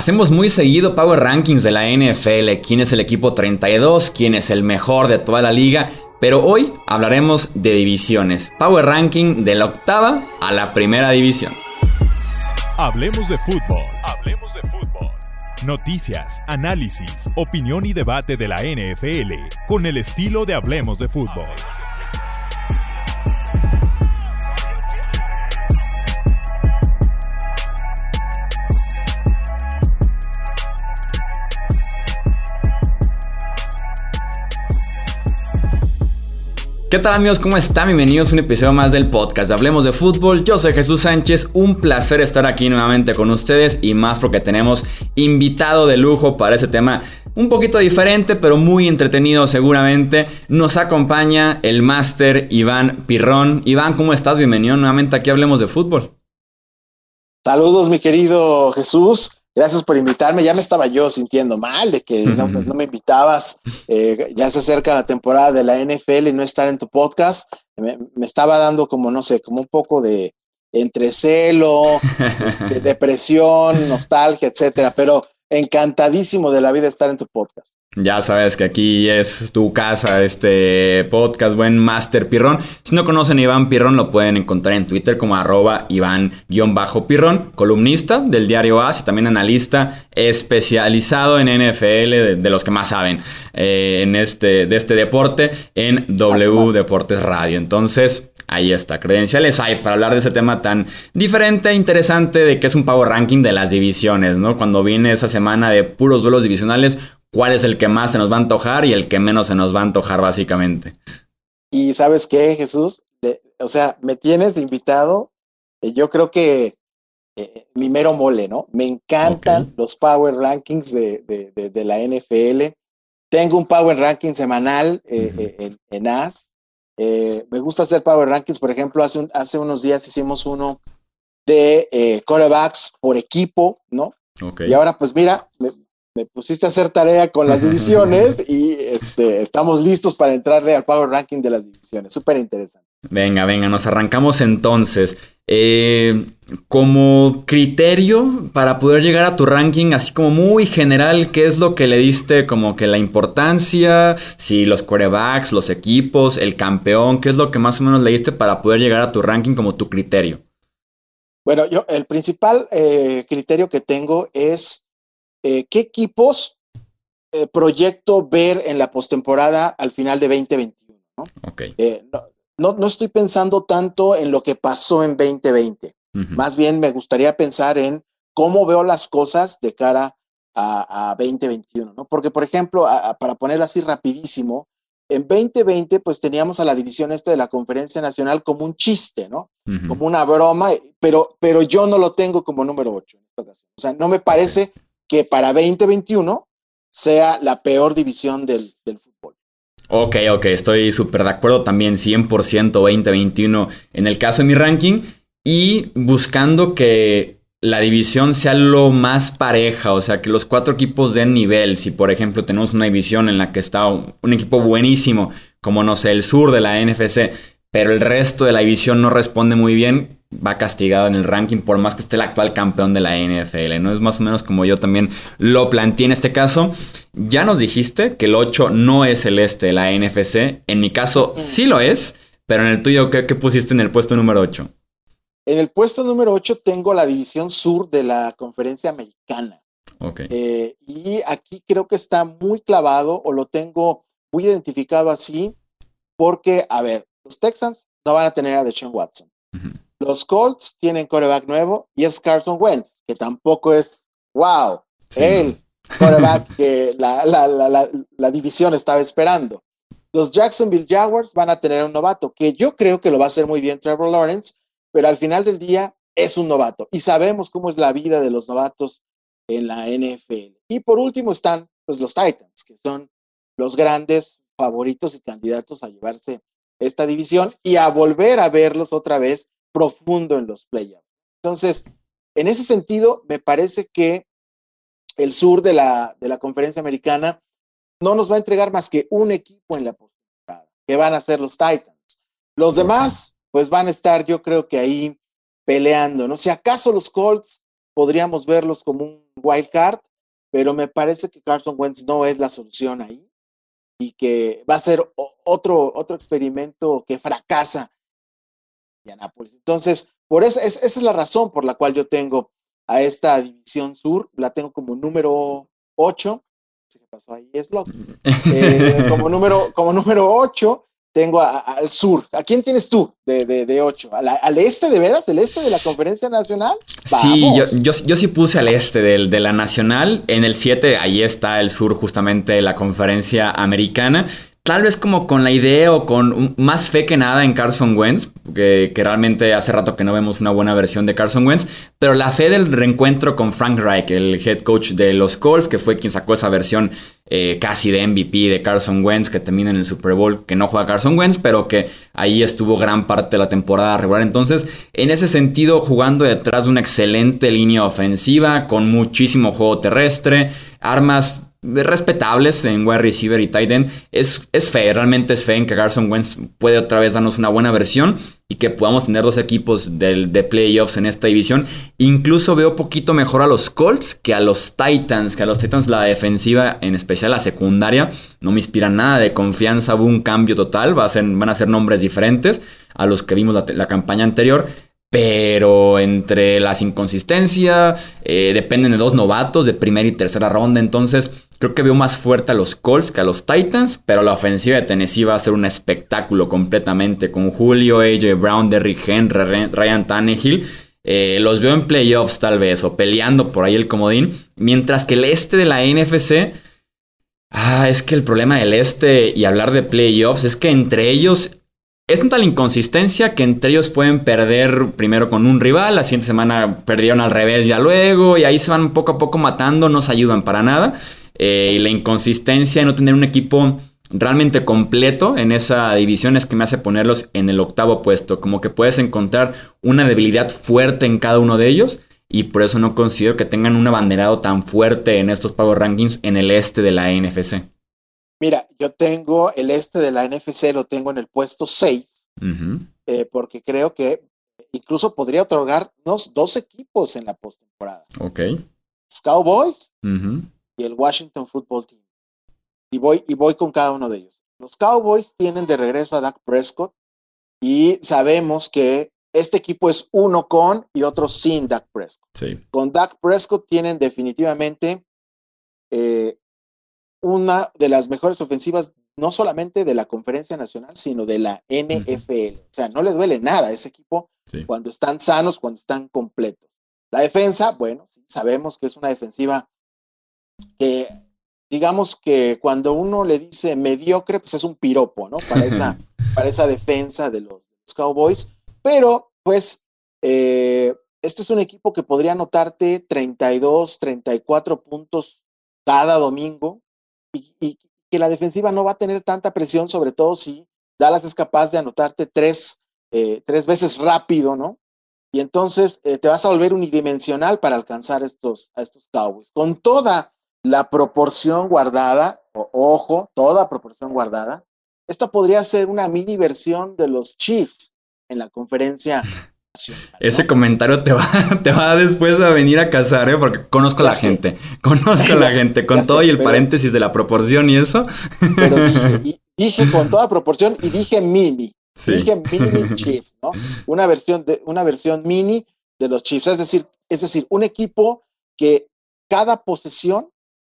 Hacemos muy seguido Power Rankings de la NFL, quién es el equipo 32, quién es el mejor de toda la liga, pero hoy hablaremos de divisiones. Power Ranking de la octava a la primera división. Hablemos de fútbol. Hablemos de fútbol. Noticias, análisis, opinión y debate de la NFL con el estilo de Hablemos de fútbol. ¿Qué tal amigos? ¿Cómo están? Bienvenidos a un episodio más del podcast Hablemos de Fútbol. Yo soy Jesús Sánchez, un placer estar aquí nuevamente con ustedes y más porque tenemos invitado de lujo para ese tema un poquito diferente, pero muy entretenido seguramente. Nos acompaña el máster Iván Pirrón. Iván, ¿cómo estás? Bienvenido nuevamente aquí Hablemos de Fútbol. Saludos, mi querido Jesús. Gracias por invitarme. Ya me estaba yo sintiendo mal de que no, me invitabas. Eh, ya se acerca la temporada de la NFL y no estar en tu podcast. Me, estaba dando como, no sé, como un poco de entrecelo, este, depresión, nostalgia, etcétera. Pero encantadísimo de la vida estar en tu podcast. Ya sabes que aquí es tu casa, este podcast, buen Master Pirrón. Si no conocen a Iván Pirrón, lo pueden encontrar en Twitter como arroba Iván-Pirrón, columnista del diario AS y también analista especializado en NFL, de, los que más saben eh, en este, de este deporte, en W Deportes Radio. Entonces, Ahí está, credenciales hay para hablar de ese tema tan diferente e interesante de que es un power ranking de las divisiones, ¿no? Cuando viene esa semana de puros duelos divisionales, cuál es el que más se nos va a antojar y el que menos se nos va a antojar básicamente. Y sabes qué, Jesús, o sea, me tienes invitado, eh, yo creo que eh, mi mero mole, ¿no? Me encantan los power rankings de, la NFL. Tengo un power ranking semanal eh, en, AS. me gusta hacer power rankings, por ejemplo, hace, hace unos días hicimos uno de corebacks por equipo, ¿no? Y ahora, pues mira, me pusiste a hacer tarea con las divisiones y este, estamos listos para entrarle al Power Ranking de las divisiones. Súper interesante. Venga, venga, nos arrancamos entonces. Eh, como criterio para poder llegar a tu ranking, así como muy general, ¿qué es lo que le diste como que la importancia? Si los quarterbacks, los equipos, el campeón, ¿qué es lo que más o menos le diste para poder llegar a tu ranking como tu criterio? Bueno, yo el principal eh, criterio que tengo es eh, ¿qué equipos eh, proyecto ver en la postemporada al final de 2021? ¿no? Eh, no, no, estoy pensando tanto en lo que pasó en 2020. Más bien me gustaría pensar en cómo veo las cosas de cara a, 2021, ¿no? Porque, por ejemplo, para ponerlo así rapidísimo, en 2020 pues teníamos a la división este de la conferencia nacional como un chiste, ¿no? Como una broma, pero, pero yo no lo tengo como número 8 en esta ocasión. O sea, no me parece que para 2021 sea la peor división del, fútbol. Ok, ok, estoy súper de acuerdo también 100% 2021 en el caso de mi ranking y buscando que la división sea lo más pareja, o sea, que los cuatro equipos den nivel. Si por ejemplo tenemos una división en la que está un equipo buenísimo, como no sé, el sur de la NFC, pero el resto de la división no responde muy bien, va castigado en el ranking por más que esté el actual campeón de la NFL, ¿no? Es más o menos como yo también lo planteé en este caso. Ya nos dijiste que el 8 no es el este de la NFC. En mi caso sí lo es, pero en el tuyo, ¿qué, pusiste en el puesto número 8? En el puesto número 8 tengo la división sur de la conferencia americana. Ok. Eh, y aquí creo que está muy clavado o lo tengo muy identificado así porque, a ver, los Texans no van a tener a Deshaun Watson. Los Colts tienen coreback nuevo y es Carson Wentz, que tampoco es wow, el coreback que la, la, la, la, división estaba esperando. Los Jacksonville Jaguars van a tener un novato, que yo creo que lo va a hacer muy bien Trevor Lawrence, pero al final del día es un novato y sabemos cómo es la vida de los novatos en la NFL. Y por último están pues, los Titans, que son los grandes favoritos y candidatos a llevarse esta división y a volver a verlos otra vez profundo en los playoffs. Entonces, en ese sentido, me parece que el sur de la, de la conferencia americana no nos va a entregar más que un equipo en la postemporada, que van a ser los Titans. Los demás, pues van a estar, yo creo que ahí peleando, ¿no? Si acaso los Colts podríamos verlos como un wild card, pero me parece que Carson Wentz no es la solución ahí y que va a ser otro, otro experimento que fracasa en Anápolis. Entonces, por eso, esa es la razón por la cual yo tengo a esta división sur, la tengo como número 8. ¿Qué pasó ahí? Es eh, como, número, como número 8 tengo al sur. ¿A quién tienes tú de, de, de 8? ¿Al, este de veras? ¿El este de la conferencia nacional? Sí, yo, yo, yo, sí puse al este de, de la nacional. En el 7, ahí está el sur, justamente la conferencia americana tal vez como con la idea o con más fe que nada en Carson Wentz, que, realmente hace rato que no vemos una buena versión de Carson Wentz, pero la fe del reencuentro con Frank Reich, el head coach de los Colts, que fue quien sacó esa versión eh, casi de MVP de Carson Wentz, que termina en el Super Bowl, que no juega Carson Wentz, pero que ahí estuvo gran parte de la temporada regular. Entonces, en ese sentido, jugando detrás de una excelente línea ofensiva, con muchísimo juego terrestre, armas respetables en wide receiver y tight end. Es, es fe, realmente es fe en que Carson Wentz puede otra vez darnos una buena versión y que podamos tener dos equipos de, de playoffs en esta división. Incluso veo poquito mejor a los Colts que a los Titans, que a los Titans la defensiva, en especial la secundaria, no me inspira nada de confianza, hubo un cambio total, van a ser nombres diferentes a los que vimos la, la campaña anterior. Pero entre las inconsistencias, eh, dependen de dos novatos de primera y tercera ronda. Entonces, creo que veo más fuerte a los Colts que a los Titans. Pero la ofensiva de Tennessee va a ser un espectáculo completamente. Con Julio, AJ Brown, Derrick Henry, Ryan Tannehill. Eh, los veo en playoffs tal vez, o peleando por ahí el comodín. Mientras que el este de la NFC. Ah, es que el problema del este y hablar de playoffs es que entre ellos es tanta la inconsistencia que entre ellos pueden perder primero con un rival, la siguiente semana perdieron al revés ya luego, y ahí se van poco a poco matando, no se ayudan para nada. Eh, y la inconsistencia de no tener un equipo realmente completo en esa división es que me hace ponerlos en el octavo puesto. Como que puedes encontrar una debilidad fuerte en cada uno de ellos. Y por eso no considero que tengan un abanderado tan fuerte en estos Power Rankings en el este de la NFC. Mira, yo tengo el este de la NFC, lo tengo en el puesto 6, eh, porque creo que incluso podría otorgarnos dos equipos en la postemporada. Ok. Los Cowboys y el Washington Football Team. Y voy, y voy con cada uno de ellos. Los Cowboys tienen de regreso a Dak Prescott y sabemos que este equipo es uno con y otro sin Dak Prescott. Sí. Con Dak Prescott tienen definitivamente eh, una de las mejores ofensivas, no solamente de la Conferencia Nacional, sino de la NFL. O sea, no le duele nada a ese equipo cuando están sanos, cuando están completos. La defensa, bueno, sabemos que es una defensiva que, digamos que cuando uno le dice mediocre, pues es un piropo, ¿no? Para esa, para esa defensa de los, Cowboys. Pero, pues, eh, este es un equipo que podría anotarte 32, 34 puntos cada domingo y, que la defensiva no va a tener tanta presión, sobre todo si Dallas es capaz de anotarte tres, eh, tres veces rápido, ¿no? Y entonces eh, te vas a volver unidimensional para alcanzar estos, a estos Cowboys. Con toda la proporción guardada, ojo, toda proporción guardada, esta podría ser una mini versión de los Chiefs en la conferencia ese comentario te va, te va después a venir a casar, ¿eh? Porque conozco a la gente. Conozco a la gente. Con todo y el paréntesis de la proporción y eso. Pero dije, con toda proporción y dije mini. Dije mini Chiefs, ¿no? Una versión, de, una versión mini de los Chiefs. Es decir, es decir, un equipo que cada posesión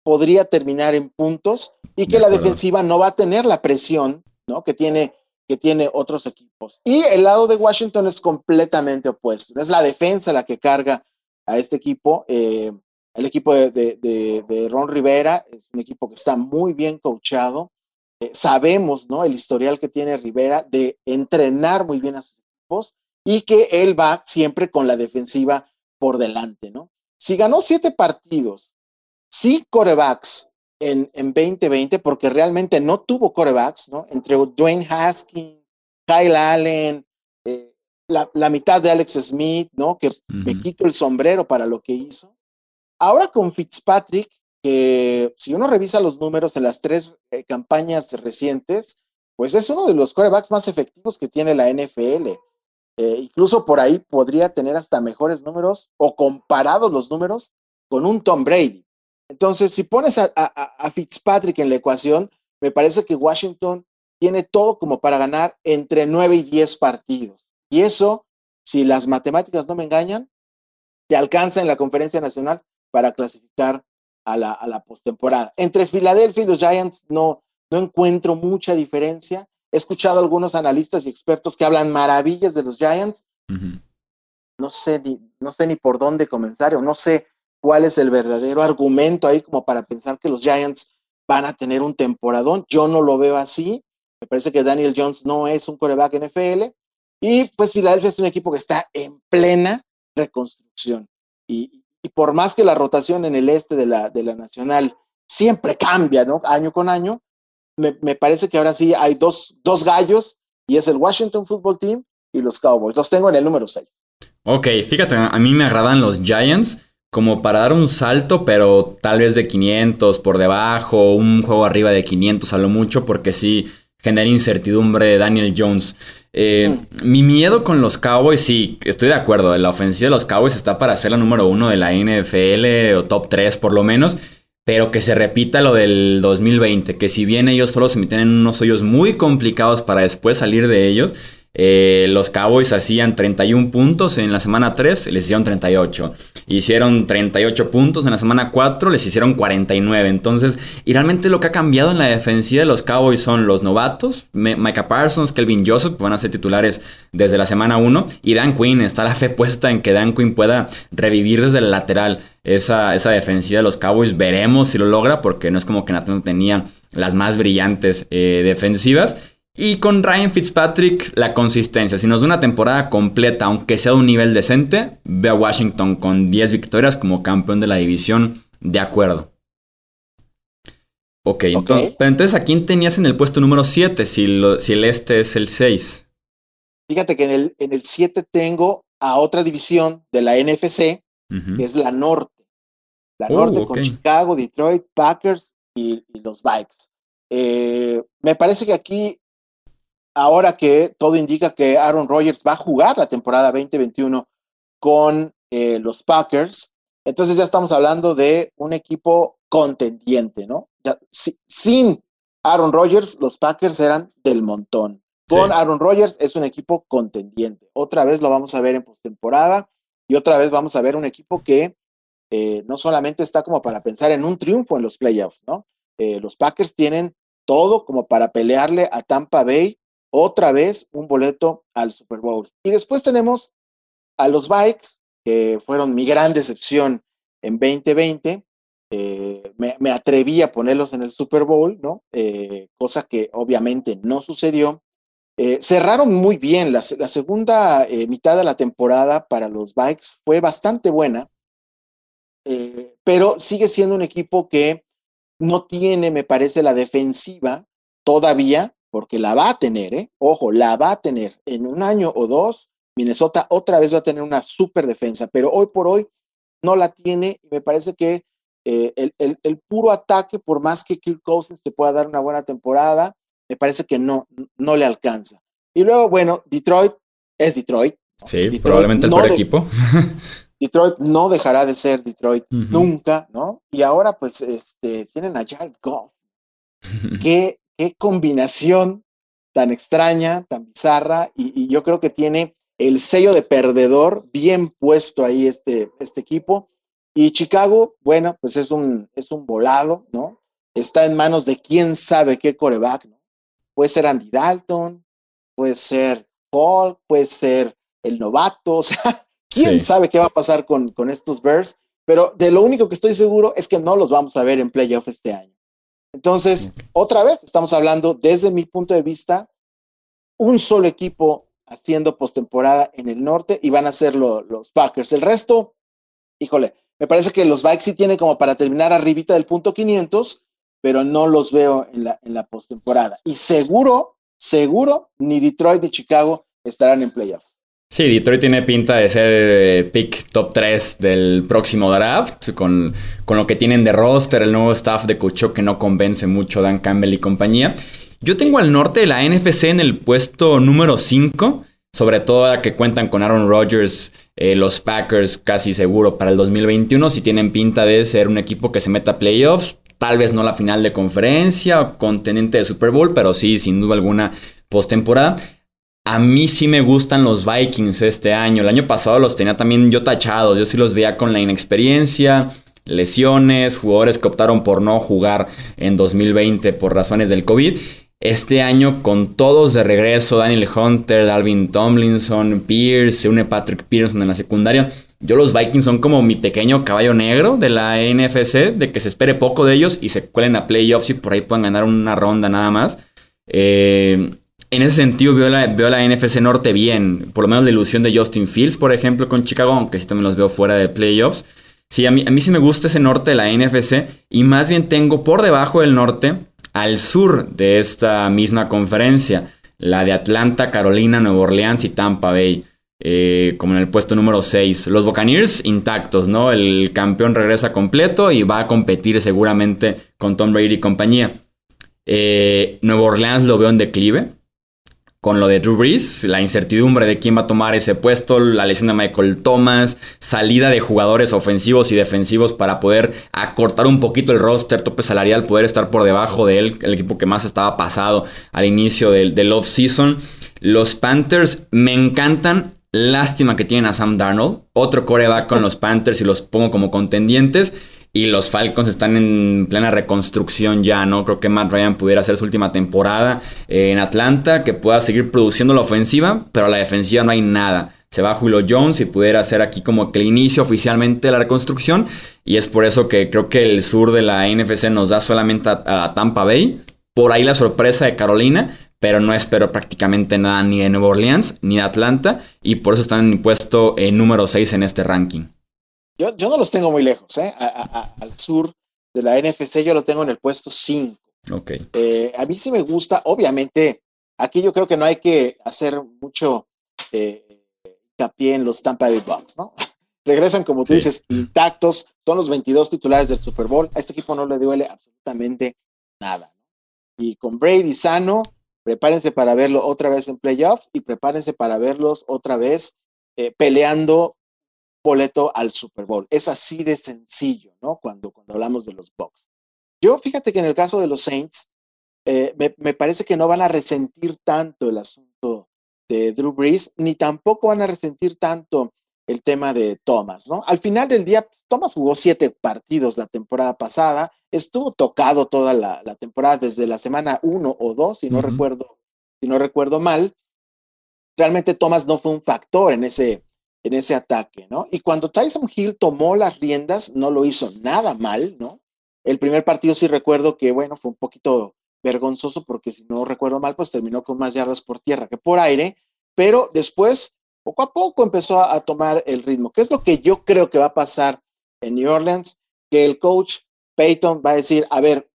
podría terminar en puntos y que la defensiva no va a tener la presión, ¿no? Que tiene que tiene otros equipos. Y el lado de Washington es completamente opuesto. Es la defensa la que carga a este equipo. Eh, el equipo de, Ron Rivera es un equipo que está muy bien coachado. Eh, sabemos, ¿no? El historial que tiene Rivera de entrenar muy bien a sus equipos y que él va siempre con la defensiva por delante, ¿no? Si ganó siete partidos, sí corebacks en, en 2020 porque realmente no tuvo corebacks, ¿no? Entre Dwayne Haskins, Kyle Allen, eh, la, mitad de Alex Smith, ¿no? Que me quito el sombrero para lo que hizo. Ahora con Fitzpatrick, que si uno revisa los números en las tres eh, campañas recientes, pues es uno de los corebacks más efectivos que tiene la NFL. Eh, incluso por ahí podría tener hasta mejores números o comparados los números con un Tom Brady. Entonces, si pones a, Fitzpatrick en la ecuación, me parece que Washington tiene todo como para ganar entre 9 y 10 partidos. Y eso, si las matemáticas no me engañan, te alcanza en la conferencia nacional para clasificar a la, a la postemporada. Entre Filadelfia y los Giants no, no encuentro mucha diferencia. He escuchado a algunos analistas y expertos que hablan maravillas de los Giants. No sé ni, no sé ni por dónde comenzar o no sé cuál es el verdadero argumento ahí como para pensar que los Giants van a tener un temporadón. Yo no lo veo así. Me parece que Daniel Jones no es un coreback NFL. Y pues Filadelfia es un equipo que está en plena reconstrucción. Y, por más que la rotación en el este de la, de la Nacional siempre cambia, ¿no? Año con año, me, me parece que ahora sí hay dos, dos gallos y es el Washington Football Team y los Cowboys. Los tengo en el número 6. Ok, fíjate, a mí me agradan los Giants como para dar un salto, pero tal vez de 500 por debajo, un juego arriba de 500 a lo mucho, porque sí genera incertidumbre Daniel Jones. Eh, mm. Mi miedo con los Cowboys, sí, estoy de acuerdo, la ofensiva de los Cowboys está para ser la número uno de la NFL o top 3 por lo menos, pero que se repita lo del 2020, que si bien ellos solo se meten en unos hoyos muy complicados para después salir de ellos, eh, los Cowboys hacían 31 puntos en la semana 3, les hicieron 38. Hicieron 38 puntos en la semana 4, les hicieron 49. Entonces, y realmente lo que ha cambiado en la defensiva de los Cowboys son los novatos, Micah Parsons, Kelvin Joseph, que van a ser titulares desde la semana 1, y Dan Quinn. Está la fe puesta en que Dan Quinn pueda revivir desde el lateral esa, defensiva de los Cowboys. Veremos si lo logra, porque no es como que Nathan tenía las más brillantes eh, defensivas. Y con Ryan Fitzpatrick, la consistencia. Si nos da una temporada completa, aunque sea de un nivel decente, ve a Washington con 10 victorias como campeón de la división. De acuerdo. Ok, Entonces, pero entonces ¿a quién tenías en el puesto número 7 si, si el este es el 6? Fíjate que en el, en el 7 tengo a otra división de la NFC, que es la norte. La norte uh, con Chicago, Detroit, Packers y, los Bikes. Eh, me parece que aquí ahora que todo indica que Aaron Rodgers va a jugar la temporada 2021 con eh, los Packers, entonces ya estamos hablando de un equipo contendiente, ¿no? sin Aaron Rodgers, los Packers eran del montón. Con Aaron Rodgers es un equipo contendiente. Otra vez lo vamos a ver en postemporada y otra vez vamos a ver un equipo que eh, no solamente está como para pensar en un triunfo en los playoffs, ¿no? Eh, los Packers tienen todo como para pelearle a Tampa Bay otra vez un boleto al Super Bowl. Y después tenemos a los Bikes, que fueron mi gran decepción en 2020. Eh, me, atreví a ponerlos en el Super Bowl, ¿no? Eh, cosa que obviamente no sucedió. Eh, cerraron muy bien. La, la segunda mitad de la temporada para los Bikes fue bastante buena, pero sigue siendo un equipo que no tiene, me parece, la defensiva todavía porque la va a tener, ¿eh? Ojo, la va a tener. En un año o dos, Minnesota otra vez va a tener una super defensa, pero hoy por hoy no la tiene y me parece que eh, el, puro ataque, por más que Kirk Cousins te pueda dar una buena temporada, me parece que no, no le alcanza. Y luego, bueno, Detroit es Detroit. Sí, probablemente el peor equipo. Detroit no dejará de ser Detroit nunca, ¿no? Y ahora, pues, este, tienen a Jared Goff, que qué combinación tan extraña, tan bizarra, y, yo creo que tiene el sello de perdedor bien puesto ahí este, este equipo. Y Chicago, bueno, pues es un, es un volado, ¿no? Está en manos de quién sabe qué coreback, ¿no? Puede ser Andy Dalton, puede ser Paul, puede ser el novato, o sea, quién sabe qué va a pasar con, con estos Bears, pero de lo único que estoy seguro es que no los vamos a ver en playoff este año. Entonces, otra vez, estamos hablando desde mi punto de vista, un solo equipo haciendo postemporada en el norte y van a ser los Packers. El resto, híjole, me parece que los Vikes sí tienen como para terminar arribita del punto 500, pero no los veo en la, en la postemporada. Y seguro, seguro, ni Detroit ni Chicago estarán en playoffs. Sí, Detroit tiene pinta de ser eh, pick top 3 del próximo draft, con, con, lo que tienen de roster, el nuevo staff de Cucho que no convence mucho Dan Campbell y compañía. Yo tengo al norte de la NFC en el puesto número 5, sobre todo a que cuentan con Aaron Rodgers Eh, los Packers casi seguro para el 2021, si tienen pinta de ser un equipo que se meta a playoffs, tal vez no la final de conferencia o contenente de Super Bowl, pero sí, sin duda alguna, postemporada. A mí sí me gustan los Vikings este año. El año pasado los tenía también yo tachados. Yo sí los veía con la inexperiencia, lesiones, jugadores que optaron por no jugar en 2020 por razones del COVID. Este año, con todos de regreso, Daniel Hunter, Dalvin Tomlinson, Pierce, se une Patrick Pearson en la secundaria. Yo los Vikings son como mi pequeño caballo negro de la NFC, de que se espere poco de ellos y se cuelen a playoffs y por ahí puedan ganar una ronda nada más. Eh, en ese sentido veo la, la NFC Norte bien, por lo menos la ilusión de Justin Fields, por ejemplo, con Chicago, aunque sí también los veo fuera de playoffs. Sí, a mí, a mí sí me gusta ese norte de la NFC y más bien tengo por debajo del norte al sur de esta misma conferencia, la de Atlanta, Carolina, Nueva Orleans y Tampa Bay, eh, como en el puesto número 6. Los Buccaneers intactos, ¿no? El campeón regresa completo y va a competir seguramente con Tom Brady y compañía. Eh, Nueva Orleans lo veo en declive con lo de Drew Brees, la incertidumbre de quién va a tomar ese puesto, la lesión de Michael Thomas, salida de jugadores ofensivos y defensivos para poder acortar un poquito el roster, tope salarial, poder estar por debajo de él, el equipo que más estaba pasado al inicio del, del off-season. Los Panthers me encantan, lástima que tienen a Sam Darnold, otro coreback con los Panthers y los pongo como contendientes. Y los Falcons están en plena reconstrucción ya, ¿no? Creo que Matt Ryan pudiera hacer su última temporada eh, en Atlanta, que pueda seguir produciendo la ofensiva, pero a la defensiva no hay nada. Se va Julio Jones y pudiera hacer aquí como que el inicio oficialmente de la reconstrucción. Y es por eso que creo que el sur de la NFC nos da solamente a, Tampa Bay. Por ahí la sorpresa de Carolina, pero no espero prácticamente nada ni de Nueva Orleans ni de Atlanta. Y por eso están puesto en número 6 en este ranking. Yo, yo no los tengo muy lejos, ¿eh? al sur de la NFC yo lo tengo en el puesto 5. Ok. Eh, a mí sí me gusta, obviamente, aquí yo creo que no hay que hacer mucho eh, hincapié en los Tampa Bay Bucks, ¿no? Regresan, como tú dices, intactos, son los 22 titulares del Super Bowl. A este equipo no le duele absolutamente nada. Y con Brady sano, prepárense para verlo otra vez en playoffs y prepárense para verlos otra vez eh, peleando boleto al Super Bowl. Es así de sencillo, ¿no? Cuando, cuando hablamos de los Bucks. Yo fíjate que en el caso de los Saints, eh, me, parece que no van a resentir tanto el asunto de Drew Brees, ni tampoco van a resentir tanto el tema de Thomas, ¿no? Al final del día, Thomas jugó siete partidos la temporada pasada, estuvo tocado toda la, temporada desde la semana uno o dos, si no recuerdo, si no recuerdo mal. Realmente Thomas no fue un factor en ese, en ese ataque, ¿no? Y cuando Tyson Hill tomó las riendas, no lo hizo nada mal, ¿no? El primer partido sí recuerdo que, bueno, fue un poquito vergonzoso porque si no recuerdo mal, pues terminó con más yardas por tierra que por aire, pero después, poco a poco, empezó a, tomar el ritmo. ¿Qué es lo que yo creo que va a pasar en New Orleans? Que el coach Peyton va a decir, a ver,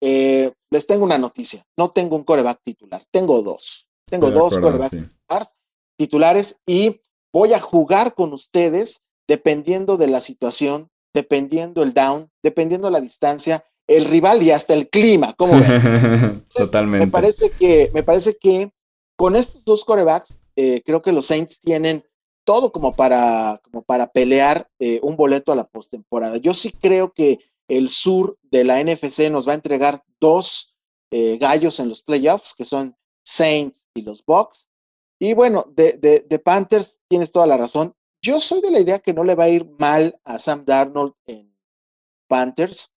eh, les tengo una noticia, no tengo un coreback titular, tengo dos, tengo dos corebacks titulares y voy a jugar con ustedes dependiendo de la situación, dependiendo el down, dependiendo la distancia, el rival y hasta el clima. ¿Cómo ven? Totalmente. Me parece que, me parece que con estos dos corebacks, eh, creo que los Saints tienen todo como para, como para pelear eh, un boleto a la postemporada. Yo sí creo que el sur de la NFC nos va a entregar dos eh, gallos en los playoffs, que son Saints y los Bucks. Y bueno, de, de, Panthers tienes toda la razón. Yo soy de la idea que no le va a ir mal a Sam Darnold en Panthers,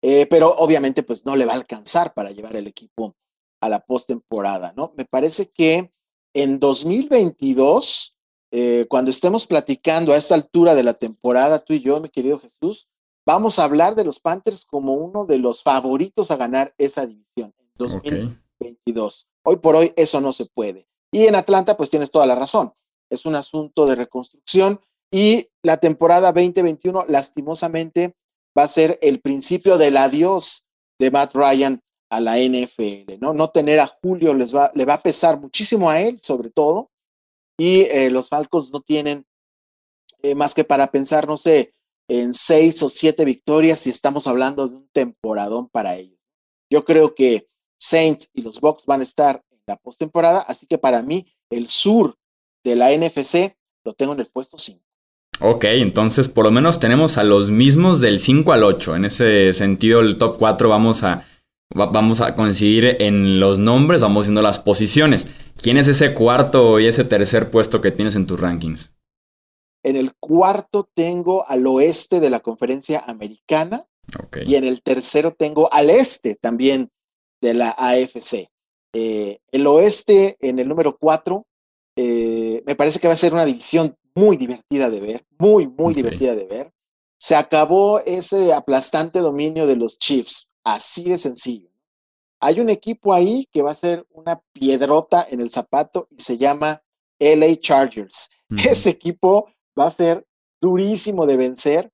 eh, pero obviamente pues no le va a alcanzar para llevar el equipo a la postemporada, ¿no? Me parece que en 2022, eh, cuando estemos platicando a esta altura de la temporada, tú y yo, mi querido Jesús, vamos a hablar de los Panthers como uno de los favoritos a ganar esa división en 2022. Hoy por hoy eso no se puede. Y en Atlanta, pues tienes toda la razón. Es un asunto de reconstrucción y la temporada 2021, lastimosamente, va a ser el principio del adiós de Matt Ryan a la NFL, ¿no? No tener a Julio les va, le va a pesar muchísimo a él, sobre todo, y eh, los Falcons no tienen eh, más que para pensar, no sé, en seis o siete victorias si estamos hablando de un temporadón para ellos. Yo creo que Saints y los Bucks van a estar la postemporada. Así que para mí, el sur de la NFC lo tengo en el puesto 5. Ok, entonces por lo menos tenemos a los mismos del 5 al 8. En ese sentido, el top 4 vamos a, vamos a coincidir en los nombres, vamos viendo las posiciones. ¿Quién es ese cuarto y ese tercer puesto que tienes en tus rankings? En el cuarto tengo al oeste de la conferencia americana. Y en el tercero tengo al este también de la AFC. Eh, el oeste en el número cuatro, eh, me parece que va a ser una división muy divertida de ver, muy, muy divertida de ver. Se acabó ese aplastante dominio de los Chiefs, así de sencillo. Hay un equipo ahí que va a ser una piedrota en el zapato y se llama LA Chargers. Ese equipo va a ser durísimo de vencer,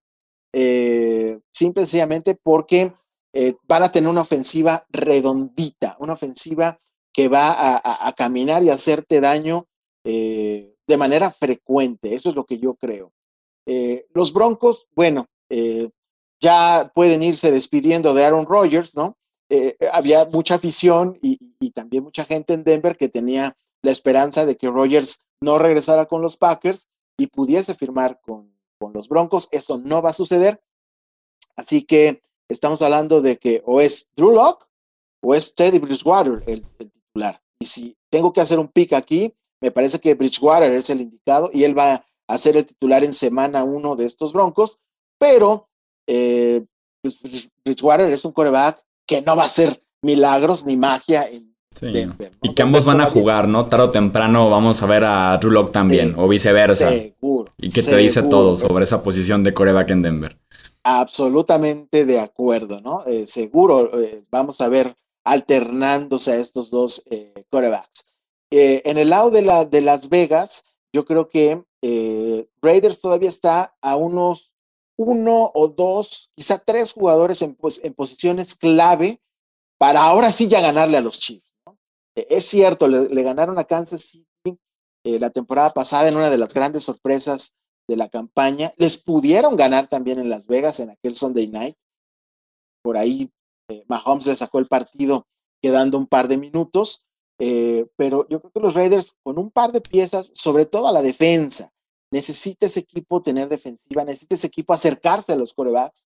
eh, simple y sencillamente porque eh, van a tener una ofensiva redondita, una ofensiva que va a, caminar y hacerte daño eh, de manera frecuente. Eso es lo que yo creo. Eh, los Broncos, bueno, ya pueden irse despidiendo de Aaron Rodgers, ¿no? había mucha afición y, también mucha gente en Denver que tenía la esperanza de que Rodgers no regresara con los Packers y pudiese firmar con, con los Broncos. Eso no va a suceder. Así que estamos hablando de que o es Drew Locke o es Teddy Bridgewater el, titular. Y si tengo que hacer un pick aquí, me parece que Bridgewater es el indicado y él va a ser el titular en semana uno de estos Broncos, pero eh, pues, Bridgewater es un coreback que no va a hacer milagros ni magia en Denver. Y que ambos van a jugar, ¿no? Tarde o temprano vamos a ver a Drew Locke también, o viceversa. Seguro. Y que te dice todo sobre esa posición de coreback en Denver. Absolutamente de acuerdo, ¿no? Eh, seguro eh, vamos a ver alternándose a estos dos eh, corebacks. en el lado de, la, de Las Vegas, yo creo que Raiders todavía está a unos uno o dos, quizá tres jugadores en, en posiciones clave para ahora sí ya ganarle a los Chiefs. ¿no? es cierto, le, ganaron a Kansas City la temporada pasada en una de las grandes sorpresas de la campaña. Les pudieron ganar también en Las Vegas en aquel Sunday night. Por ahí eh, Mahomes le sacó el partido quedando un par de minutos. Eh, pero yo creo que los Raiders con un par de piezas, sobre todo a la defensa, necesita ese equipo tener defensiva, necesita ese equipo acercarse a los corebacks.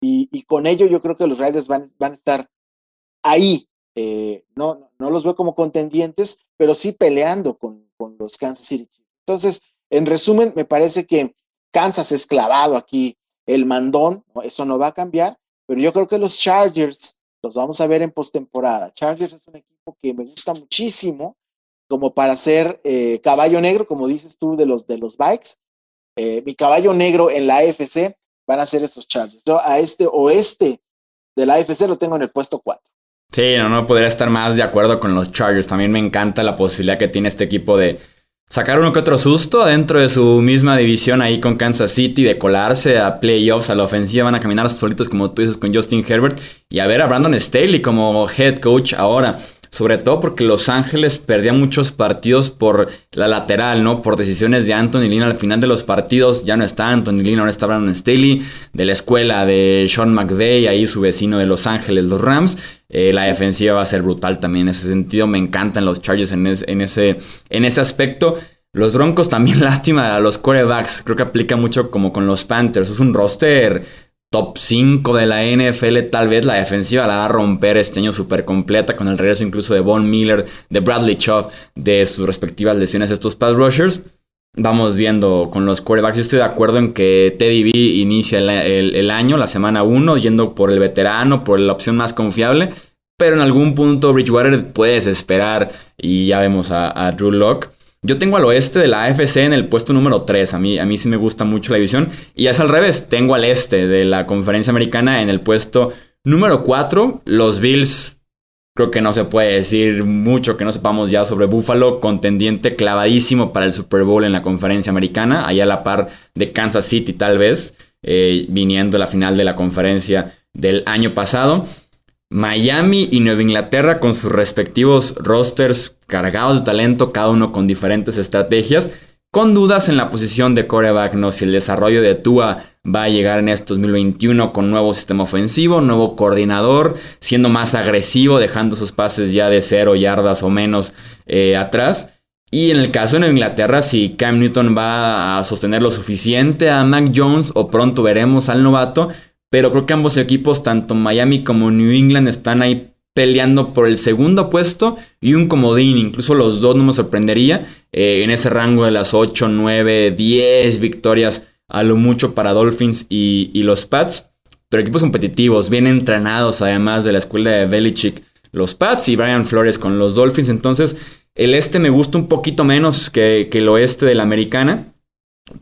Y, con ello yo creo que los Raiders van, van a estar ahí. Eh, no, no los veo como contendientes, pero sí peleando con, con los Kansas City Entonces, en resumen, me parece que Kansas es clavado aquí el mandón, eso no va a cambiar, pero yo creo que los Chargers los vamos a ver en postemporada. Chargers es un equipo que me gusta muchísimo como para ser eh, caballo negro, como dices tú, de los, de los bikes. Eh, mi caballo negro en la AFC van a ser esos Chargers. Yo a este oeste de la AFC lo tengo en el puesto 4. Sí, no, no podría estar más de acuerdo con los Chargers. También me encanta la posibilidad que tiene este equipo de sacar uno que otro susto dentro de su misma división ahí con Kansas City, de colarse a playoffs, a la ofensiva, van a caminar solitos como tú dices con Justin Herbert y a ver a Brandon Staley como head coach ahora. Sobre todo porque Los Ángeles perdía muchos partidos por la lateral, ¿no? Por decisiones de Anthony Lynn al final de los partidos. Ya no está Anthony Lynn, ahora está Brandon Staley. De la escuela de Sean McVay, ahí su vecino de Los Ángeles, los Rams. Eh, la defensiva va a ser brutal también en ese sentido. Me encantan los Chargers en, en, ese, en ese aspecto. Los Broncos también, lástima a los quarterbacks. Creo que aplica mucho como con los Panthers. Es un roster top 5 de la NFL. Tal vez la defensiva la va a romper este año súper completa con el regreso incluso de Von Miller, de Bradley Chubb, de sus respectivas lesiones estos pass rushers. Vamos viendo con los quarterbacks. Yo estoy de acuerdo en que Teddy B inicia el, año, la semana 1, yendo por el veterano, por la opción más confiable. Pero en algún punto Bridgewater puedes esperar y ya vemos a, Drew Locke. Yo tengo al oeste de la AFC en el puesto número 3. A mí, a mí sí me gusta mucho la división. Y es al revés. Tengo al este de la conferencia americana en el puesto número 4. Los Bills Creo que no se puede decir mucho que no sepamos ya sobre Buffalo, contendiente clavadísimo para el Super Bowl en la conferencia americana, allá a la par de Kansas City tal vez, eh, viniendo la final de la conferencia del año pasado. Miami y Nueva Inglaterra con sus respectivos rosters cargados de talento, cada uno con diferentes estrategias, con dudas en la posición de coreback, no si el desarrollo de Tua va a llegar en este 2021 con nuevo sistema ofensivo, nuevo coordinador, siendo más agresivo, dejando sus pases ya de cero yardas o menos eh, atrás. Y en el caso de Inglaterra, si Cam Newton va a sostener lo suficiente a Mac Jones o pronto veremos al novato, pero creo que ambos equipos, tanto Miami como New England, están ahí peleando por el segundo puesto y un comodín. Incluso los dos no me sorprendería eh, en ese rango de las 8, 9, 10 victorias a lo mucho para Dolphins y, los Pats. Pero equipos competitivos, bien entrenados además de la escuela de Belichick, los Pats y Brian Flores con los Dolphins. Entonces, el este me gusta un poquito menos que, que el oeste de la americana.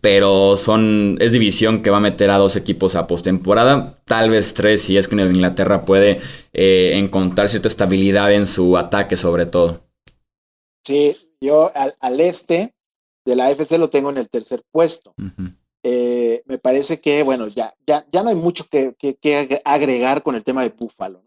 Pero son. Es división que va a meter a dos equipos a postemporada. Tal vez tres, si es que Inglaterra puede eh, encontrar cierta estabilidad en su ataque, sobre todo. Sí, yo al, este de la AFC lo tengo en el tercer puesto. Eh, me parece que, bueno, ya, ya, ya no hay mucho que, que, agregar con el tema de Búfalo.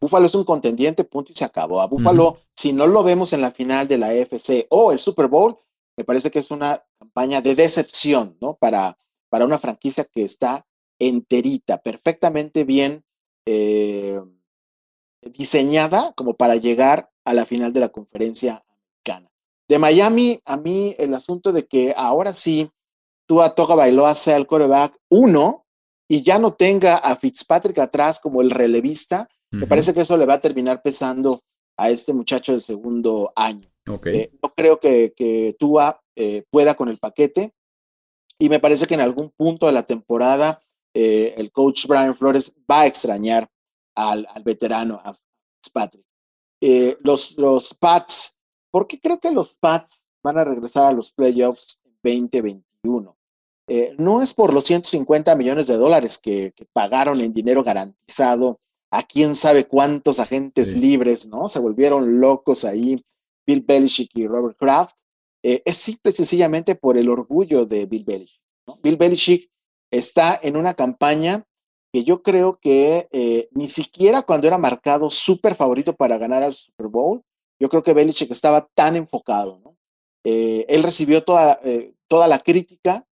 Búfalo es un contendiente, punto y se acabó. A Búfalo, si no lo vemos en la final de la AFC o el Super Bowl, me parece que es una campaña de decepción, ¿no? Para, para una franquicia que está enterita, perfectamente bien eh, diseñada como para llegar a la final de la conferencia americana. De Miami, a mí el asunto de que ahora sí Tua Toga Bailoa sea el coreback uno y ya no tenga a Fitzpatrick atrás como el relevista, me parece que eso le va a terminar pesando a este muchacho de segundo año. Eh, no creo que, que Tua eh, pueda con el paquete. Y me parece que en algún punto de la temporada eh, el coach Brian Flores va a extrañar al, veterano, a Patrick. los, los Pats, ¿por qué creo que los Pats van a regresar a los playoffs en 2021? no es por los 150 millones de dólares que, pagaron en dinero garantizado a quién sabe cuántos agentes libres, ¿no? Se volvieron locos ahí Bill Belichick y Robert Kraft, eh, es simple y sencillamente por el orgullo de Bill Belichick. Bill Belichick está en una campaña que yo creo que eh, ni siquiera cuando era marcado súper favorito para ganar al Super Bowl, yo creo que Belichick estaba tan enfocado. Eh, él recibió toda, toda la crítica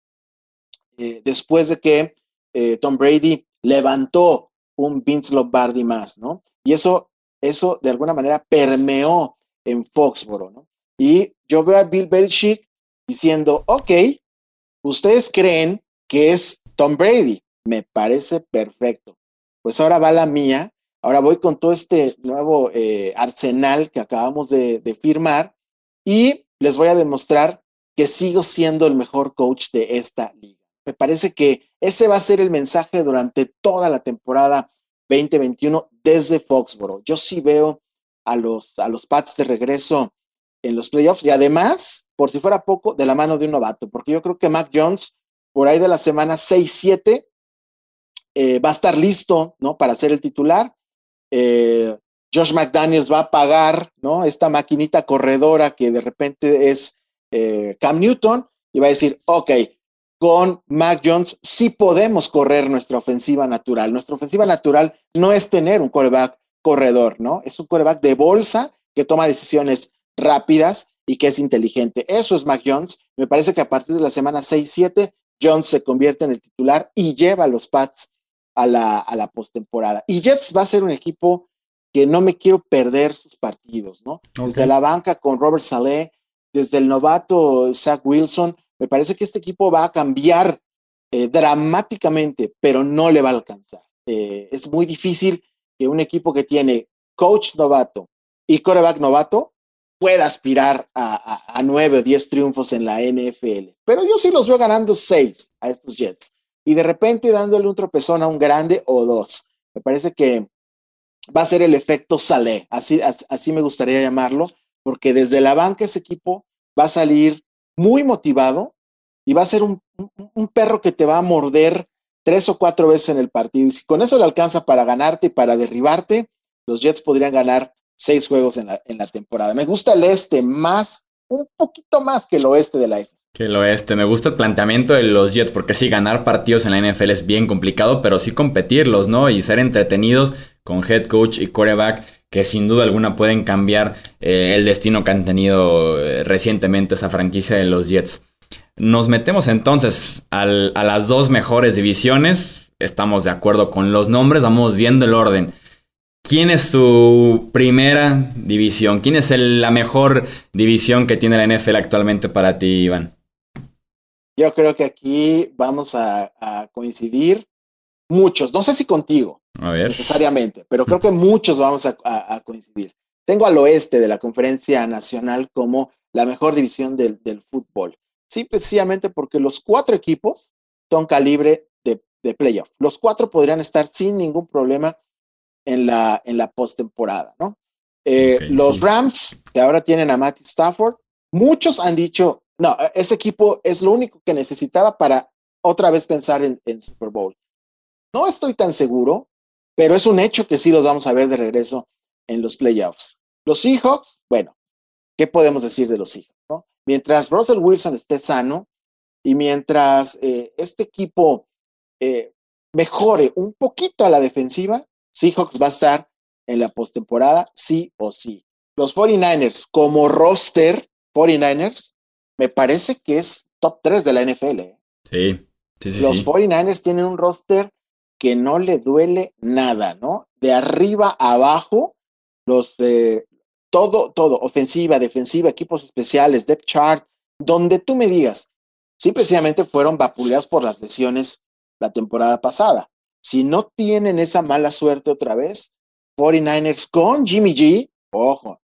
después de que Tom Brady levantó un Vince Lombardi más, ¿no? Y eso, eso de alguna manera permeó en Foxboro, ¿no? Y yo veo a Bill Belichick diciendo, ok, ustedes creen que es Tom Brady, me parece perfecto. Pues ahora va la mía, ahora voy con todo este nuevo eh, arsenal que acabamos de, de firmar y les voy a demostrar que sigo siendo el mejor coach de esta liga. Me parece que ese va a ser el mensaje durante toda la temporada 2021 desde Foxboro. Yo sí veo a los, a los Pats de regreso en los playoffs y además, por si fuera poco, de la mano de un novato, porque yo creo que Mac Jones, por ahí de la semana 6-7, eh, va a estar listo, ¿no? Para ser el titular. Eh, Josh McDaniels va a pagar, ¿no? Esta maquinita corredora que de repente es eh, Cam Newton y va a decir, ok, con Mac Jones sí podemos correr nuestra ofensiva natural. Nuestra ofensiva natural no es tener un quarterback corredor, ¿no? Es un quarterback de bolsa que toma decisiones rápidas y que es inteligente. Eso es Mac Jones. Me parece que a partir de la semana 6-7, Jones se convierte en el titular y lleva a los Pats a la, a la postemporada. Y Jets va a ser un equipo que no me quiero perder sus partidos, ¿no? Desde la banca con Robert Saleh, desde el novato Zach Wilson, me parece que este equipo va a cambiar eh, dramáticamente, pero no le va a alcanzar. Eh, es muy difícil que un equipo que tiene coach novato y coreback novato pueda aspirar a, nueve o diez triunfos en la NFL. Pero yo sí los veo ganando seis a estos Jets y de repente dándole un tropezón a un grande o dos. Me parece que va a ser el efecto Salé, así, así me gustaría llamarlo, porque desde la banca ese equipo va a salir muy motivado y va a ser un perro que te va a morder tres o cuatro veces en el partido. Y si con eso le alcanza para ganarte y para derribarte, los Jets podrían ganar seis juegos en la, en la temporada. Me gusta el este más, un poquito más que el oeste de la NFL. Que el oeste. Me gusta el planteamiento de los Jets, porque sí, ganar partidos en la NFL es bien complicado, pero sí competirlos, ¿no? Y ser entretenidos con head coach y quarterback que sin duda alguna pueden cambiar eh, el destino que han tenido eh, recientemente esa franquicia de los Jets. Nos metemos entonces a las dos mejores divisiones. Estamos de acuerdo con los nombres, vamos viendo el orden. ¿quién es tu primera división? ¿Quién es la mejor división que tiene la NFL actualmente para ti, Iván? Yo creo que aquí vamos a, coincidir muchos, no sé si contigo necesariamente, pero creo que muchos vamos a, coincidir. Tengo al oeste de la conferencia nacional como la mejor división del, fútbol. Sí, precisamente porque los cuatro equipos son calibre de, de playoff. Los cuatro podrían estar sin ningún problema en la, en la postemporada, ¿no? Eh, los Rams, que ahora tienen a Matthew Stafford, muchos han dicho, no, ese equipo es lo único que necesitaba para otra vez pensar en, Super Bowl. No estoy tan seguro, pero es un hecho que sí los vamos a ver de regreso en los playoffs. Los Seahawks, bueno, ¿qué podemos decir de los Seahawks? Mientras Russell Wilson esté sano y mientras eh, este equipo eh, mejore un poquito a la defensiva, Seahawks va a estar en la postemporada sí o sí. Los 49ers como roster 49ers me parece que es top 3 de la NFL. ¿eh? Sí, sí, sí. Los 49ers tienen un roster que no le duele nada, ¿no? De arriba a abajo, los de todo, todo, ofensiva, defensiva, equipos especiales, depth chart, donde tú me digas, sí, precisamente fueron vapuleados por las lesiones la temporada pasada. Si no tienen esa mala suerte otra vez, 49ers con Jimmy G, ojo,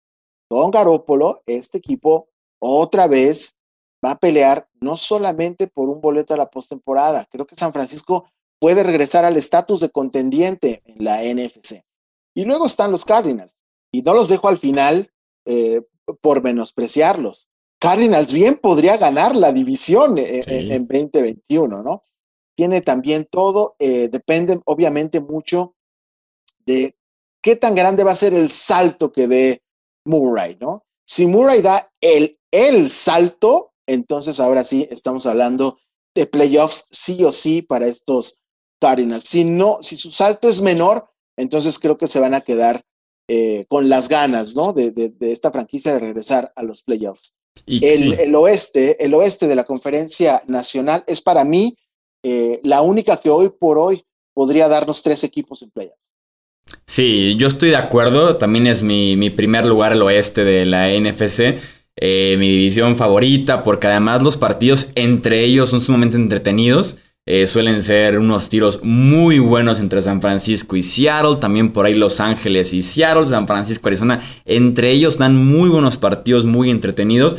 con Garópolo, este equipo otra vez va a pelear no solamente por un boleto a la postemporada, creo que San Francisco puede regresar al estatus de contendiente en la NFC. Y luego están los Cardinals, y no los dejo al final eh, por menospreciarlos. Cardinals bien podría ganar la división eh, en, 2021, ¿no? Tiene también todo, eh, depende obviamente mucho de qué tan grande va a ser el salto que dé Murray, ¿no? Si Murray da el el salto, entonces ahora sí estamos hablando de playoffs sí o sí para estos Cardinals. Si no, si su salto es menor, entonces creo que se van a quedar eh, con las ganas, ¿no? De, esta franquicia de regresar a los playoffs. el, oeste, el oeste de la conferencia nacional es para mí eh, la única que hoy por hoy podría darnos tres equipos en playoffs. Sí, yo estoy de acuerdo. También es mi, mi primer lugar el oeste de la NFC. Eh, mi división favorita, porque además los partidos entre ellos son sumamente entretenidos. Eh, suelen ser unos tiros muy buenos entre San Francisco y Seattle, también por ahí Los Ángeles y Seattle, San Francisco, Arizona. Entre ellos dan muy buenos partidos, muy entretenidos.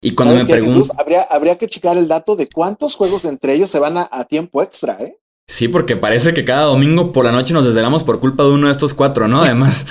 Y cuando me pregunto... Habría, habría que checar el dato de cuántos juegos entre ellos se van a, a tiempo extra, ¿eh? Sí, porque parece que cada domingo por la noche nos desvelamos por culpa de uno de estos cuatro, ¿no? Además,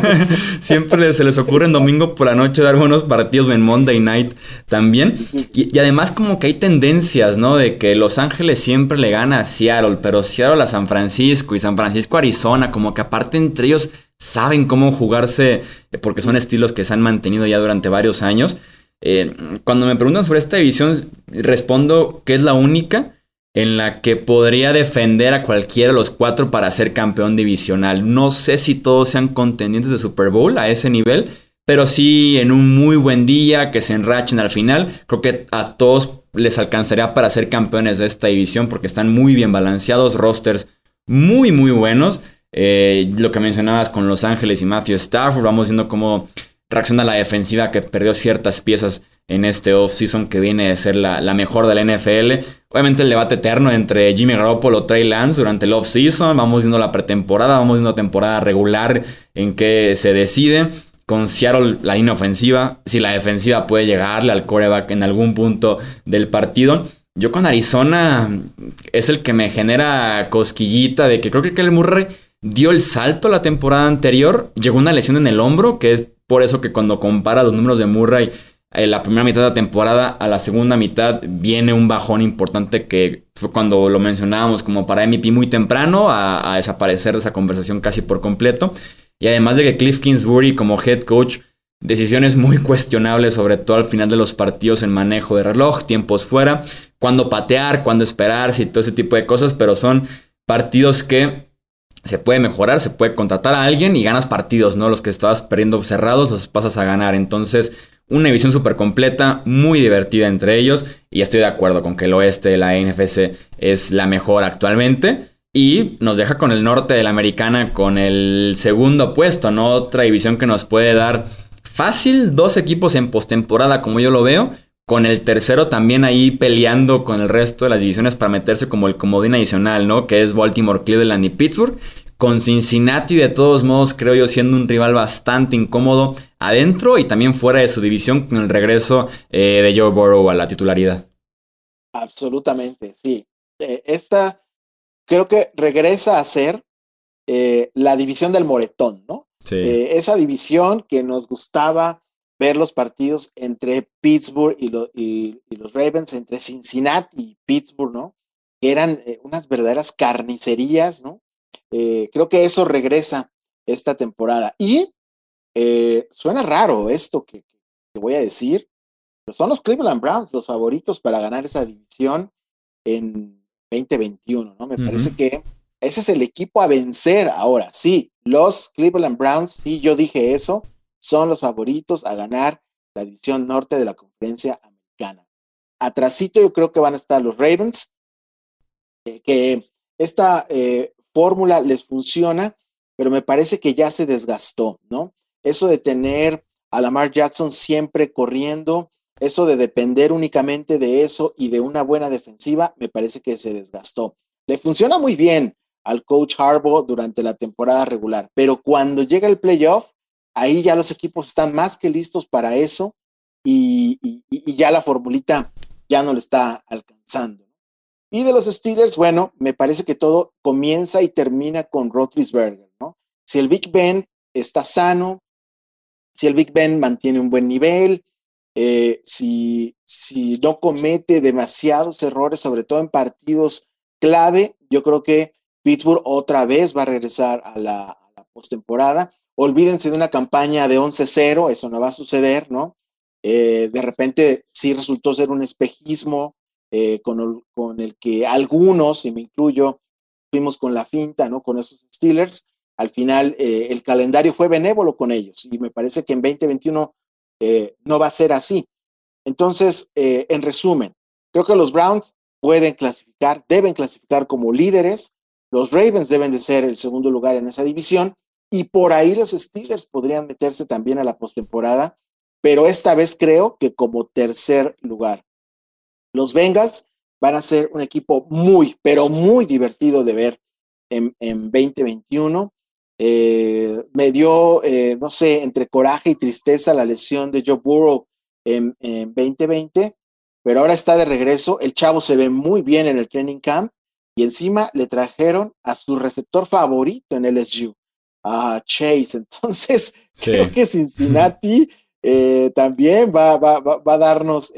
siempre se les ocurre en domingo por la noche dar buenos partidos en Monday Night también. Y, además como que hay tendencias, ¿no? De que Los Ángeles siempre le gana a Seattle, pero Seattle a San Francisco y San Francisco a Arizona, como que aparte entre ellos saben cómo jugarse, eh, porque son estilos que se han mantenido ya durante varios años. Eh, cuando me preguntan sobre esta división, respondo que es la única en la que podría defender a cualquiera de los cuatro para ser campeón divisional. No sé si todos sean contendientes de Super Bowl a ese nivel, pero sí en un muy buen día que se enrachen al final. Creo que a todos les alcanzaría para ser campeones de esta división porque están muy bien balanceados, rosters muy muy buenos. Eh, lo que mencionabas con Los Ángeles y Matthew Stafford, vamos viendo cómo reacciona la defensiva que perdió ciertas piezas en este offseason que viene de ser la, la, mejor de la NFL. Obviamente el debate eterno entre Jimmy Garoppolo y Trey Lance durante el offseason. Vamos viendo la pretemporada, vamos viendo temporada regular en que se decide. Con Seattle la línea ofensiva, si la defensiva puede llegarle al coreback en algún punto del partido. Yo con Arizona es el que me genera cosquillita de que creo que el Murray dio el salto la temporada anterior. Llegó una lesión en el hombro, que es por eso que cuando compara los números de Murray la primera mitad de la temporada a la segunda mitad viene un bajón importante que fue cuando lo mencionábamos como para MVP muy temprano a, desaparecer de esa conversación casi por completo. Y además de que Cliff Kingsbury como head coach, decisiones muy cuestionables sobre todo al final de los partidos en manejo de reloj, tiempos fuera, cuándo patear, cuándo esperarse y todo ese tipo de cosas, pero son partidos que se puede mejorar, se puede contratar a alguien y ganas partidos, ¿no? Los que estabas perdiendo cerrados los pasas a ganar. Entonces, una división súper completa, muy divertida entre ellos. Y estoy de acuerdo con que el oeste de la NFC es la mejor actualmente. Y nos deja con el norte de la americana con el segundo puesto, ¿no? Otra división que nos puede dar fácil dos equipos en postemporada, como yo lo veo. Con el tercero también ahí peleando con el resto de las divisiones para meterse como el comodín adicional, ¿no? Que es Baltimore, Cleveland y Pittsburgh. Con Cincinnati, de todos modos, creo yo siendo un rival bastante incómodo adentro y también fuera de su división con el regreso eh, de Joe Burrow a la titularidad. Absolutamente, sí. Eh, esta creo que regresa a ser eh, la división del Moretón, ¿no? Sí. esa división que nos gustaba ver los partidos entre Pittsburgh y, y, los Ravens, entre Cincinnati y Pittsburgh, ¿no? Que eran unas verdaderas carnicerías, ¿no? Creo que eso regresa esta temporada. Y eh, suena raro esto que, voy a decir, pero son los Cleveland Browns los favoritos para ganar esa división en 2021, ¿no? Me parece que ese es el equipo a vencer ahora. Sí, los Cleveland Browns, sí, yo dije eso, son los favoritos a ganar la división norte de la conferencia americana. Atrasito yo creo que van a estar los Ravens, eh, que esta fórmula les funciona, pero me parece que ya se desgastó, ¿no? Eso de tener a Lamar Jackson siempre corriendo, eso de depender únicamente de eso y de una buena defensiva, me parece que se desgastó. Le funciona muy bien al coach Harbaugh durante la temporada regular, pero cuando llega el playoff, ahí ya los equipos están más que listos para eso y, ya la formulita ya no le está alcanzando. Y de los Steelers, bueno, me parece que todo comienza y termina con Roethlisberger, ¿no? Si el Big Ben está sano, si el Big Ben mantiene un buen nivel, eh, si, si no comete demasiados errores, sobre todo en partidos clave, yo creo que Pittsburgh otra vez va a regresar a la, postemporada. Olvídense de una campaña de 11-0, eso no va a suceder, ¿no? Eh, de repente sí resultó ser un espejismo eh, con, el, con, el, que algunos, y me incluyo, fuimos con la finta, ¿no? Con esos Steelers. Al final, eh, el calendario fue benévolo con ellos y me parece que en 2021 eh, no va a ser así. Entonces, en resumen, creo que los Browns pueden clasificar, deben clasificar como líderes. Los Ravens deben de ser el segundo lugar en esa división y por ahí los Steelers podrían meterse también a la postemporada, pero esta vez creo que como tercer lugar. Los Bengals van a ser un equipo muy, pero muy divertido de ver en, 2021. Eh, me dio, eh, no sé, entre coraje y tristeza la lesión de Joe Burrow en, 2020, pero ahora está de regreso. El chavo se ve muy bien en el training camp y encima le trajeron a su receptor favorito en LSU, a Chase. Entonces, creo que Cincinnati eh, también va, va, va, a darnos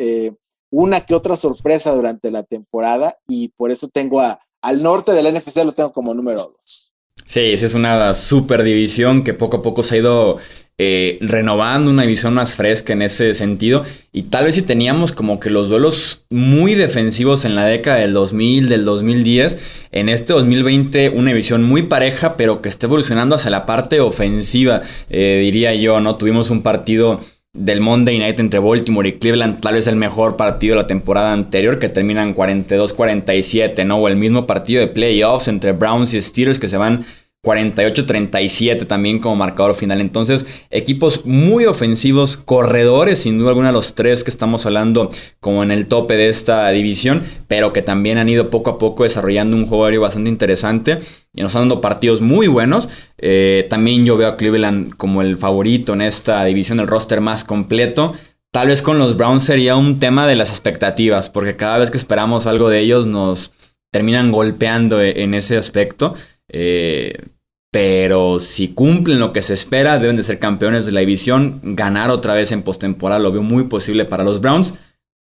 una que otra sorpresa durante la temporada y por eso tengo a, al norte del NFC lo tengo como número dos. Sí, esa es una super división que poco a poco se ha ido eh, renovando, una división más fresca en ese sentido. Y tal vez si teníamos como que los duelos muy defensivos en la década del 2000, del 2010, en este 2020 una división muy pareja, pero que está evolucionando hacia la parte ofensiva, eh, diría yo, ¿no? Tuvimos un partido del Monday Night entre Baltimore y Cleveland, tal vez el mejor partido de la temporada anterior, que terminan 42-47, ¿no? O el mismo partido de playoffs entre Browns y Steelers que se van 48-37 también como marcador final. Entonces, equipos muy ofensivos, corredores, sin duda alguna los tres que estamos hablando como en el tope de esta división, pero que también han ido poco a poco desarrollando un juego aéreo bastante interesante y nos están dando partidos muy buenos. Eh, también yo veo a Cleveland como el favorito en esta división, el roster más completo. Tal vez con los Browns sería un tema de las expectativas, porque cada vez que esperamos algo de ellos nos terminan golpeando e-, en ese aspecto. Eh, pero si cumplen lo que se espera, deben de ser campeones de la división. Ganar otra vez en postemporada lo veo muy posible para los Browns.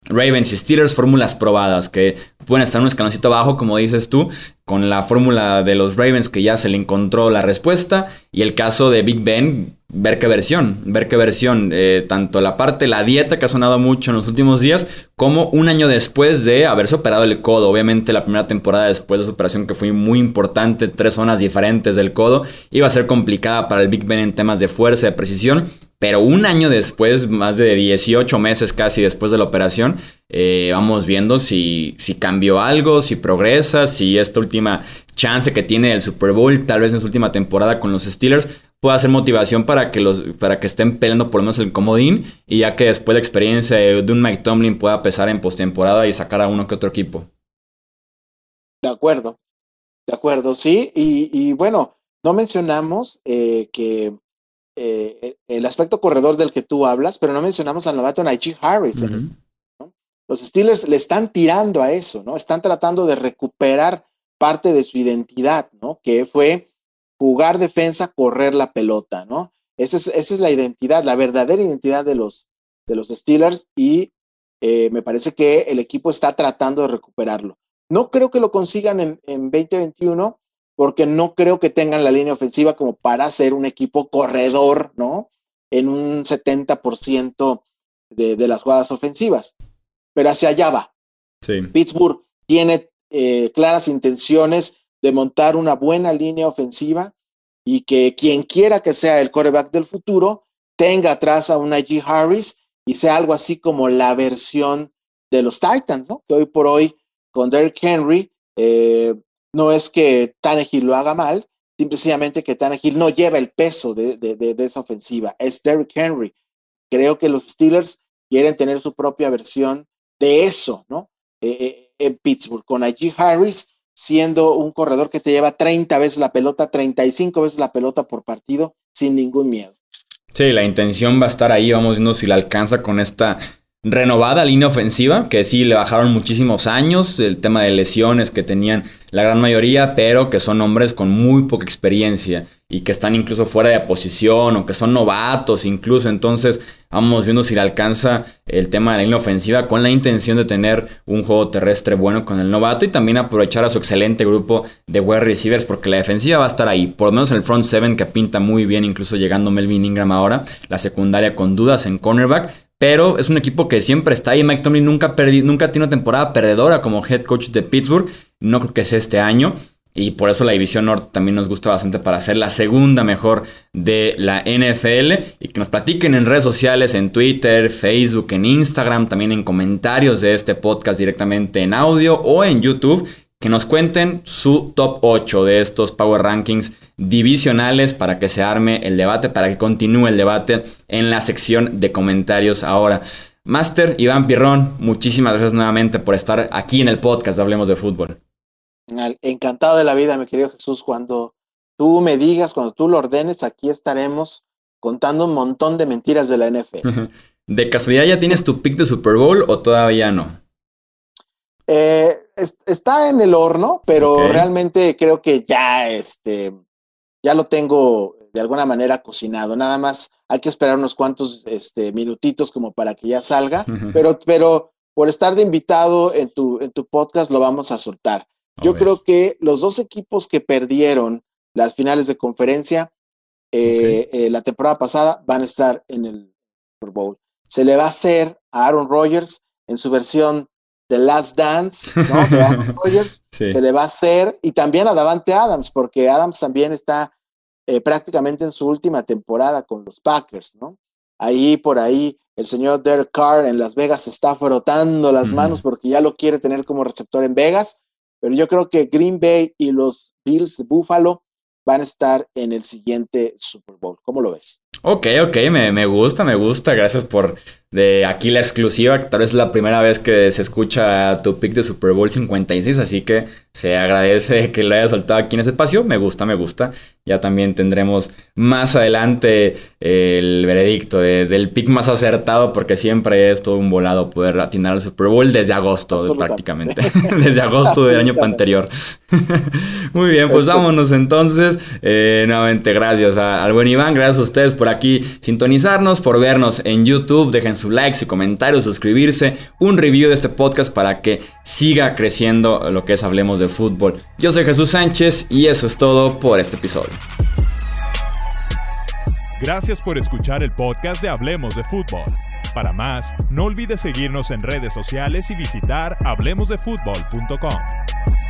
Ravens y Steelers, fórmulas probadas que pueden estar un escaloncito abajo, como dices tú, con la fórmula de los Ravens que ya se le encontró la respuesta. Y el caso de Big Ben, ver qué versión, ver qué versión, eh, tanto la parte, la dieta que ha sonado mucho en los últimos días, como un año después de haberse operado el codo. Obviamente la primera temporada después de su operación que fue muy importante, tres zonas diferentes del codo, iba a ser complicada para el Big Ben en temas de fuerza, de precisión. Pero un año después, más de 18 meses casi después de la operación, eh, vamos viendo si, si cambió algo, si progresa, si esta última chance que tiene el Super Bowl, tal vez en su última temporada con los Steelers, pueda ser motivación para que, los, para que estén peleando por lo menos el comodín y ya que después la experiencia de un Mike Tomlin pueda pesar en postemporada y sacar a uno que otro equipo. De acuerdo, de acuerdo, sí. Y, bueno, no mencionamos eh, que eh, el aspecto corredor del que tú hablas, pero no mencionamos al novato Najee Harris. Los Steelers le están tirando a eso, ¿no? Están tratando de recuperar parte de su identidad, ¿no? Que fue jugar defensa, correr la pelota, ¿no? Esa es, esa es la identidad, la verdadera identidad de los, de los Steelers y eh, me parece que el equipo está tratando de recuperarlo. No creo que lo consigan en, en 2021 porque no creo que tengan la línea ofensiva como para ser un equipo corredor, ¿no? En un 70% de, de las jugadas ofensivas. Pero hacia allá va. Sí. Pittsburgh tiene eh, claras intenciones de montar una buena línea ofensiva y que quien quiera que sea el coreback del futuro tenga atrás a una G. Harris y sea algo así como la versión de los Titans, ¿no? Que hoy por hoy con Derrick Henry eh, no es que Tannehill lo haga mal, simplemente que Tannehill no lleva el peso de, de, esa ofensiva, es Derrick Henry. Creo que los Steelers quieren tener su propia versión de eso, ¿no? Eh, eh, en Pittsburgh, con Najee Harris siendo un corredor que te lleva 30 veces la pelota, 35 veces la pelota por partido, sin ningún miedo. Sí, la intención va a estar ahí, vamos viendo si la alcanza con esta renovada línea ofensiva, que sí le bajaron muchísimos años, el tema de lesiones que tenían la gran mayoría, pero que son hombres con muy poca experiencia y que están incluso fuera de posición o que son novatos incluso. Entonces vamos viendo si le alcanza el tema de la línea ofensiva con la intención de tener un juego terrestre bueno con el novato y también aprovechar a su excelente grupo de wide receivers porque la defensiva va a estar ahí. Por lo menos el front seven que pinta muy bien, incluso llegando Melvin Ingram ahora. La secundaria con dudas en cornerback. Pero es un equipo que siempre está ahí. Mike Tomlin nunca, nunca tiene una temporada perdedora como head coach de Pittsburgh. No creo que sea este año. Y por eso la División Norte también nos gusta bastante para ser la segunda mejor de la NFL. Y que nos platiquen en redes sociales, en Twitter, Facebook, en Instagram, también en comentarios de este podcast directamente en audio o en YouTube. Que nos cuenten su top 8 de estos Power Rankings divisionales para que se arme el debate, para que continúe el debate en la sección de comentarios ahora. Master Iván Pirrón, muchísimas gracias nuevamente por estar aquí en el podcast de Hablemos de Fútbol. Encantado de la vida, mi querido Jesús. Cuando tú me digas, cuando tú lo ordenes, aquí estaremos contando un montón de mentiras de la NFL. ¿De casualidad ya tienes tu pick de Super Bowl o todavía no? Eh, está en el horno, pero realmente creo que ya este, ya lo tengo de alguna manera cocinado. Nada más hay que esperar unos cuantos este, minutitos como para que ya salga, pero, pero por estar de invitado en tu, en tu podcast lo vamos a soltar. Yo creo que los dos equipos que perdieron las finales de conferencia eh, eh, la temporada pasada van a estar en el Super Bowl. Se le va a hacer a Aaron Rodgers en su versión The Last Dance, ¿no? De Aaron Rodgers, se le va a hacer, y también a Davante Adams, porque Adams también está eh, prácticamente en su última temporada con los Packers, ¿no? Ahí por ahí el señor Derek Carr en Las Vegas está frotando las manos porque ya lo quiere tener como receptor en Vegas, pero yo creo que Green Bay y los Bills de Buffalo van a estar en el siguiente Super Bowl. ¿Cómo lo ves? Ok, ok, me, me gusta, me gusta. Gracias por de aquí la exclusiva, que tal vez es la primera vez que se escucha tu pick de Super Bowl 56, así que se agradece que lo haya soltado aquí en ese espacio. Me gusta, me gusta. Ya también tendremos más adelante el veredicto del pick más acertado, porque siempre es todo un volado poder atinar al Super Bowl desde agosto, prácticamente. desde agosto del año anterior. Muy bien, pues vámonos entonces. Eh, nuevamente, gracias al buen Iván, gracias a ustedes por aquí sintonizarnos, por vernos en YouTube. Dejen su like, su comentario, suscribirse, un review de este podcast para que siga creciendo lo que es Hablemos de Fútbol. Yo soy Jesús Sánchez y eso es todo por este episodio. Gracias por escuchar el podcast de Hablemos de Fútbol. Para más, no olvides seguirnos en redes sociales y visitar hablemosdefutbol.com.